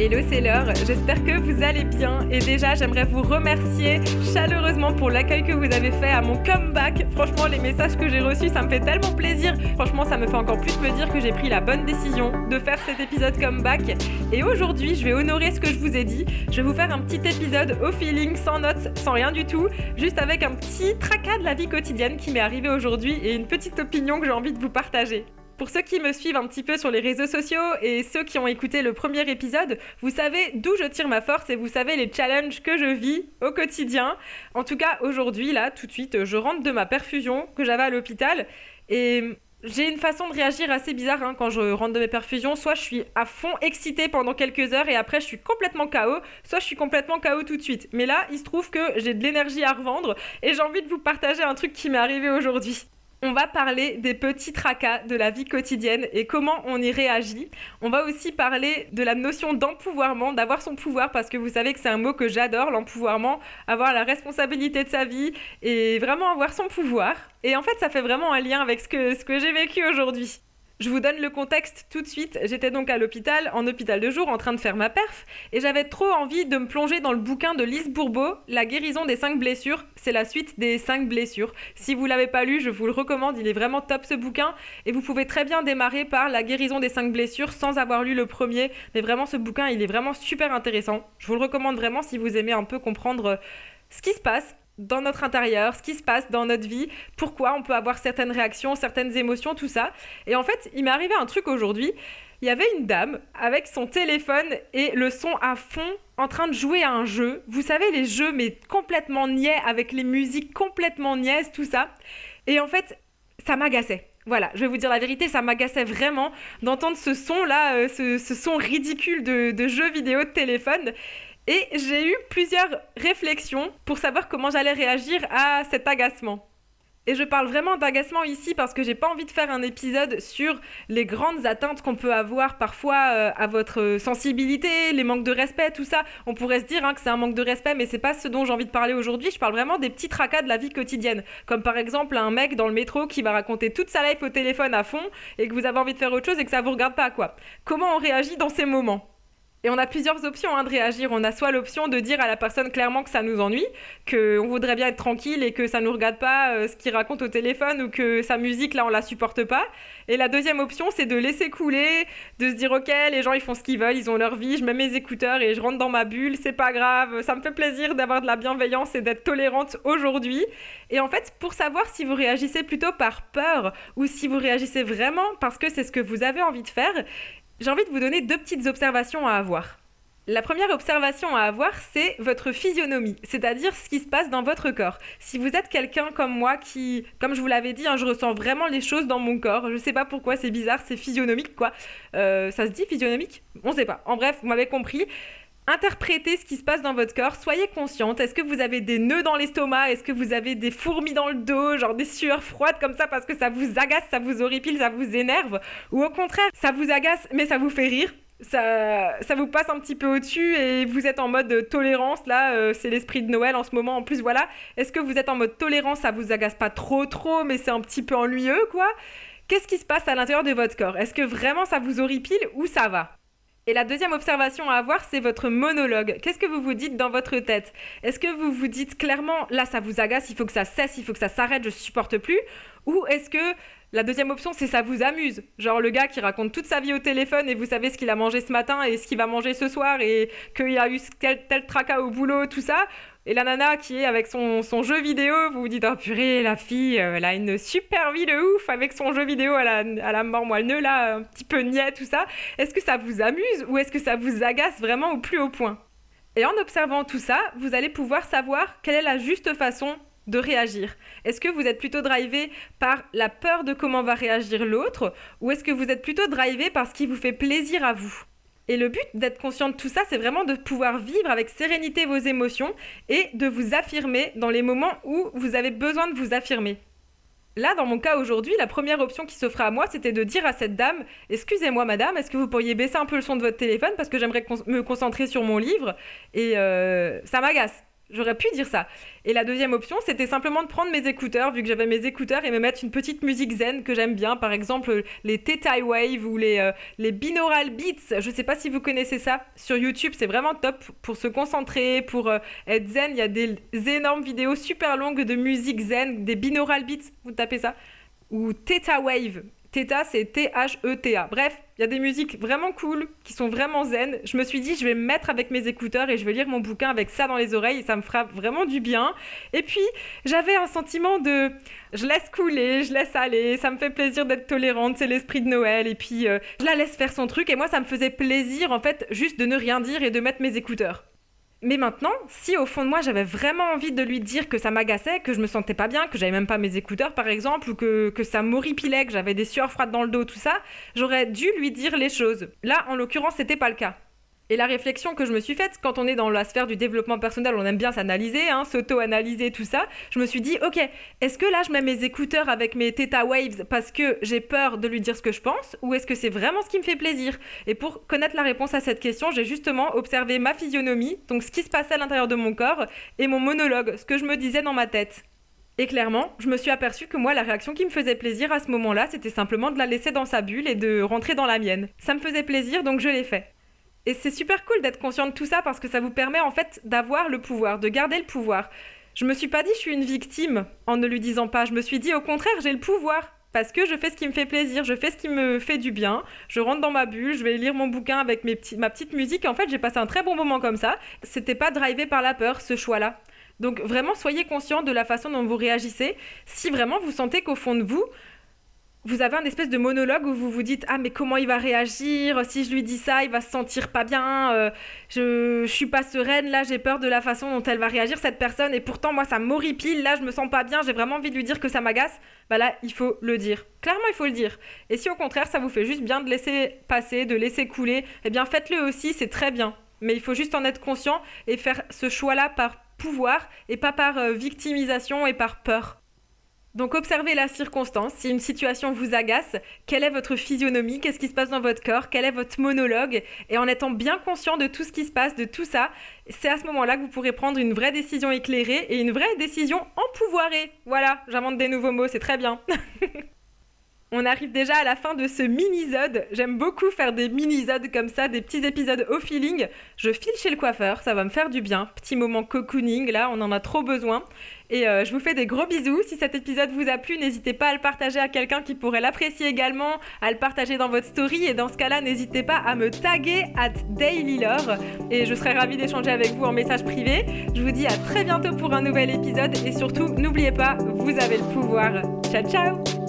Hello, c'est l'heure. J'espère que vous allez bien. Et déjà, j'aimerais vous remercier chaleureusement pour l'accueil que vous avez fait à mon comeback. Franchement, les messages que j'ai reçus, ça me fait tellement plaisir. Franchement, ça me fait encore plus me dire que j'ai pris la bonne décision de faire cet épisode comeback. Et aujourd'hui, je vais honorer ce que je vous ai dit. Je vais vous faire un petit épisode au feeling, sans notes, sans rien du tout, juste avec un petit tracas de la vie quotidienne qui m'est arrivé aujourd'hui et une petite opinion que j'ai envie de vous partager. Pour ceux qui me suivent un petit peu sur les réseaux sociaux et ceux qui ont écouté le premier épisode, vous savez d'où je tire ma force et vous savez les challenges que je vis au quotidien. En tout cas, aujourd'hui, là, tout de suite, je rentre de ma perfusion que j'avais à l'hôpital et j'ai une façon de réagir assez bizarre hein, quand je rentre de mes perfusions. Soit je suis à fond excitée pendant quelques heures et après je suis complètement KO, soit je suis complètement KO tout de suite. Mais là, il se trouve que j'ai de l'énergie à revendre et j'ai envie de vous partager un truc qui m'est arrivé aujourd'hui. On va parler des petits tracas de la vie quotidienne et comment on y réagit. On va aussi parler de la notion d'empouvoirment, d'avoir son pouvoir, parce que vous savez que c'est un mot que j'adore, l'empouvoirment, avoir la responsabilité de sa vie et vraiment avoir son pouvoir. Et en fait, ça fait vraiment un lien avec ce que, ce que j'ai vécu aujourd'hui. Je vous donne le contexte tout de suite. J'étais donc à l'hôpital, en hôpital de jour, en train de faire ma perf, et j'avais trop envie de me plonger dans le bouquin de Lise Bourbeau, La guérison des 5 blessures. C'est la suite des 5 blessures. Si vous l'avez pas lu, je vous le recommande, il est vraiment top ce bouquin, et vous pouvez très bien démarrer par La guérison des 5 blessures sans avoir lu le premier. Mais vraiment, ce bouquin, il est vraiment super intéressant. Je vous le recommande vraiment si vous aimez un peu comprendre ce qui se passe dans notre intérieur, ce qui se passe dans notre vie, pourquoi on peut avoir certaines réactions, certaines émotions, tout ça. Et en fait, il m'est arrivé un truc aujourd'hui. Il y avait une dame avec son téléphone et le son à fond en train de jouer à un jeu. Vous savez, les jeux, mais complètement niais, avec les musiques complètement niaises, tout ça. Et en fait, ça m'agaçait. Voilà, je vais vous dire la vérité, ça m'agaçait vraiment d'entendre ce son-là, euh, ce, son ridicule de, de jeu vidéo de téléphone. Et j'ai eu plusieurs réflexions pour savoir comment j'allais réagir à cet agacement. Et je parle vraiment d'agacement ici parce que j'ai pas envie de faire un épisode sur les grandes atteintes qu'on peut avoir parfois euh, à votre sensibilité, les manques de respect, tout ça. On pourrait se dire hein, que c'est un manque de respect, mais c'est pas ce dont j'ai envie de parler aujourd'hui. Je parle vraiment des petits tracas de la vie quotidienne. Comme par exemple un mec dans le métro qui va raconter toute sa life au téléphone à fond et que vous avez envie de faire autre chose et que ça vous regarde pas, quoi. Comment on réagit dans ces moments? Et on a plusieurs options hein, de réagir. On a soit l'option de dire à la personne clairement que ça nous ennuie, qu'on voudrait bien être tranquille et que ça ne nous regarde pas euh, ce qu'il raconte au téléphone ou que sa musique, là, on la supporte pas. Et la deuxième option, c'est de laisser couler, de se dire, ok, les gens, ils font ce qu'ils veulent, ils ont leur vie, je mets mes écouteurs et je rentre dans ma bulle, c'est pas grave, ça me fait plaisir d'avoir de la bienveillance et d'être tolérante aujourd'hui. Et en fait, pour savoir si vous réagissez plutôt par peur ou si vous réagissez vraiment parce que c'est ce que vous avez envie de faire, j'ai envie de vous donner deux petites observations à avoir. La première observation à avoir, c'est votre physionomie, c'est-à-dire ce qui se passe dans votre corps. Si vous êtes quelqu'un comme moi qui, comme je vous l'avais dit, hein, je ressens vraiment les choses dans mon corps. Je sais pas pourquoi, c'est bizarre, c'est physionomique quoi. Euh, ça se dit physionomique? On sait pas. En bref, vous m'avez compris. Interprétez ce qui se passe dans votre corps, soyez consciente. Est-ce que vous avez des nœuds dans l'estomac? Est-ce que vous avez des fourmis dans le dos, genre des sueurs froides comme ça parce que ça vous agace, ça vous horripile, ça vous énerve? Ou au contraire, ça vous agace mais ça vous fait rire ça, ça vous passe un petit peu au-dessus et vous êtes en mode tolérance. Là, euh, c'est l'esprit de Noël en ce moment. En plus, voilà. Est-ce que vous êtes en mode tolérance? Ça vous agace pas trop, trop, mais c'est un petit peu ennuyeux, quoi Qu'est-ce qui se passe à l'intérieur de votre corps? Est-ce que vraiment ça vous horripile ou ça va? Et la deuxième observation à avoir, c'est votre monologue. Qu'est-ce que vous vous dites dans votre tête? Est-ce que vous vous dites clairement, là ça vous agace, il faut que ça cesse, il faut que ça s'arrête, je supporte plus? Ou est-ce que la deuxième option, c'est ça vous amuse? Genre le gars qui raconte toute sa vie au téléphone et vous savez ce qu'il a mangé ce matin et ce qu'il va manger ce soir et qu'il a eu tel, tel tracas au boulot, tout ça? Et la nana qui est avec son, jeu vidéo, vous vous dites Oh purée, la fille, euh, elle a une super vie de ouf avec son jeu vidéo à la, à la mort moelleux, là, un petit peu niais, tout ça. Est-ce que ça vous amuse ou est-ce que ça vous agace vraiment au plus haut point? Et en observant tout ça, vous allez pouvoir savoir quelle est la juste façon de réagir. Est-ce que vous êtes plutôt drivé par la peur de comment va réagir l'autre ou est-ce que vous êtes plutôt drivé par ce qui vous fait plaisir à vous? Et le but d'être conscient de tout ça, c'est vraiment de pouvoir vivre avec sérénité vos émotions et de vous affirmer dans les moments où vous avez besoin de vous affirmer. Là, dans mon cas aujourd'hui, la première option qui s'offrait à moi, c'était de dire à cette dame Excusez-moi, madame, est-ce que vous pourriez baisser un peu le son de votre téléphone parce que j'aimerais me concentrer sur mon livre? Et euh, ça m'agace J'aurais pu dire ça. Et la deuxième option, c'était simplement de prendre mes écouteurs, vu que j'avais mes écouteurs, et me mettre une petite musique zen que j'aime bien, par exemple les Theta Wave ou les, euh, binaural beats. Je sais pas si vous connaissez ça. Sur YouTube, c'est vraiment top pour se concentrer, pour euh, être zen. Il y a des énormes vidéos super longues de musique zen, des binaural beats, vous tapez ça. Ou Theta Wave. Theta, c'est T-H-E-T-A. Bref, il y a des musiques vraiment cool, qui sont vraiment zen. Je me suis dit, je vais me mettre avec mes écouteurs et je vais lire mon bouquin avec ça dans les oreilles. Et ça me fera vraiment du bien. Et puis, j'avais un sentiment de... Je laisse couler, je laisse aller. Ça me fait plaisir d'être tolérante. C'est l'esprit de Noël. Et puis, euh, je la laisse faire son truc. Et moi, ça me faisait plaisir, en fait, juste de ne rien dire et de mettre mes écouteurs. Mais maintenant, si au fond de moi j'avais vraiment envie de lui dire que ça m'agaçait, que je me sentais pas bien, que j'avais même pas mes écouteurs par exemple, ou que, que ça m'horripilait, que j'avais des sueurs froides dans le dos, tout ça, j'aurais dû lui dire les choses. Là, en l'occurrence, c'était pas le cas. Et la réflexion que je me suis faite, quand on est dans la sphère du développement personnel, on aime bien s'analyser, hein, s'auto-analyser, tout ça, je me suis dit, ok, est-ce que là je mets mes écouteurs avec mes Theta Waves parce que j'ai peur de lui dire ce que je pense, ou est-ce que c'est vraiment ce qui me fait plaisir? Et pour connaître la réponse à cette question, j'ai justement observé ma physionomie, donc ce qui se passait à l'intérieur de mon corps, et mon monologue, ce que je me disais dans ma tête. Et clairement, je me suis aperçue que moi, la réaction qui me faisait plaisir à ce moment-là, c'était simplement de la laisser dans sa bulle et de rentrer dans la mienne. Ça me faisait plaisir, donc je l'ai fait. Et c'est super cool d'être conscient de tout ça parce que ça vous permet en fait d'avoir le pouvoir, de garder le pouvoir. Je me suis pas dit je suis une victime en ne lui disant pas. Je me suis dit au contraire j'ai le pouvoir parce que je fais ce qui me fait plaisir, je fais ce qui me fait du bien. Je rentre dans ma bulle, je vais lire mon bouquin avec mes petits, ma petite musique. En fait j'ai passé un très bon moment comme ça. C'était pas drivé par la peur ce choix-là. Donc vraiment soyez conscient de la façon dont vous réagissez. Si vraiment vous sentez qu'au fond de vous vous avez un espèce de monologue où vous vous dites ah mais comment il va réagir? Si je lui dis ça il va se sentir pas bien euh, je, je suis pas sereine là j'ai peur de la façon dont elle va réagir cette personne. Et pourtant moi ça m'horripile là je me sens pas bien j'ai vraiment envie de lui dire que ça m'agace. Bah là il faut le dire. Clairement il faut le dire. Et si au contraire ça vous fait juste bien de laisser passer de laisser couler eh bien faites-le aussi c'est très bien. Mais il faut juste en être conscient et faire ce choix là par pouvoir et pas par euh, victimisation et par peur donc observez la circonstance, si une situation vous agace, quelle est votre physionomie, qu'est-ce qui se passe dans votre corps, quel est votre monologue, et en étant bien conscient de tout ce qui se passe, de tout ça, c'est à ce moment-là que vous pourrez prendre une vraie décision éclairée et une vraie décision empouvoirée. Voilà, j'invente des nouveaux mots, c'est très bien. On arrive déjà à la fin de ce mini-zode. J'aime beaucoup faire des mini-zodes comme ça, des petits épisodes au feeling. Je file chez le coiffeur, ça va me faire du bien. Petit moment cocooning, là, on en a trop besoin. Et euh, je vous fais des gros bisous. Si cet épisode vous a plu, n'hésitez pas à le partager à quelqu'un qui pourrait l'apprécier également, à le partager dans votre story. Et dans ce cas-là, n'hésitez pas à me taguer at dailylore. Et je serai ravie d'échanger avec vous en message privé. Je vous dis à très bientôt pour un nouvel épisode. Et surtout, n'oubliez pas, vous avez le pouvoir. Ciao, ciao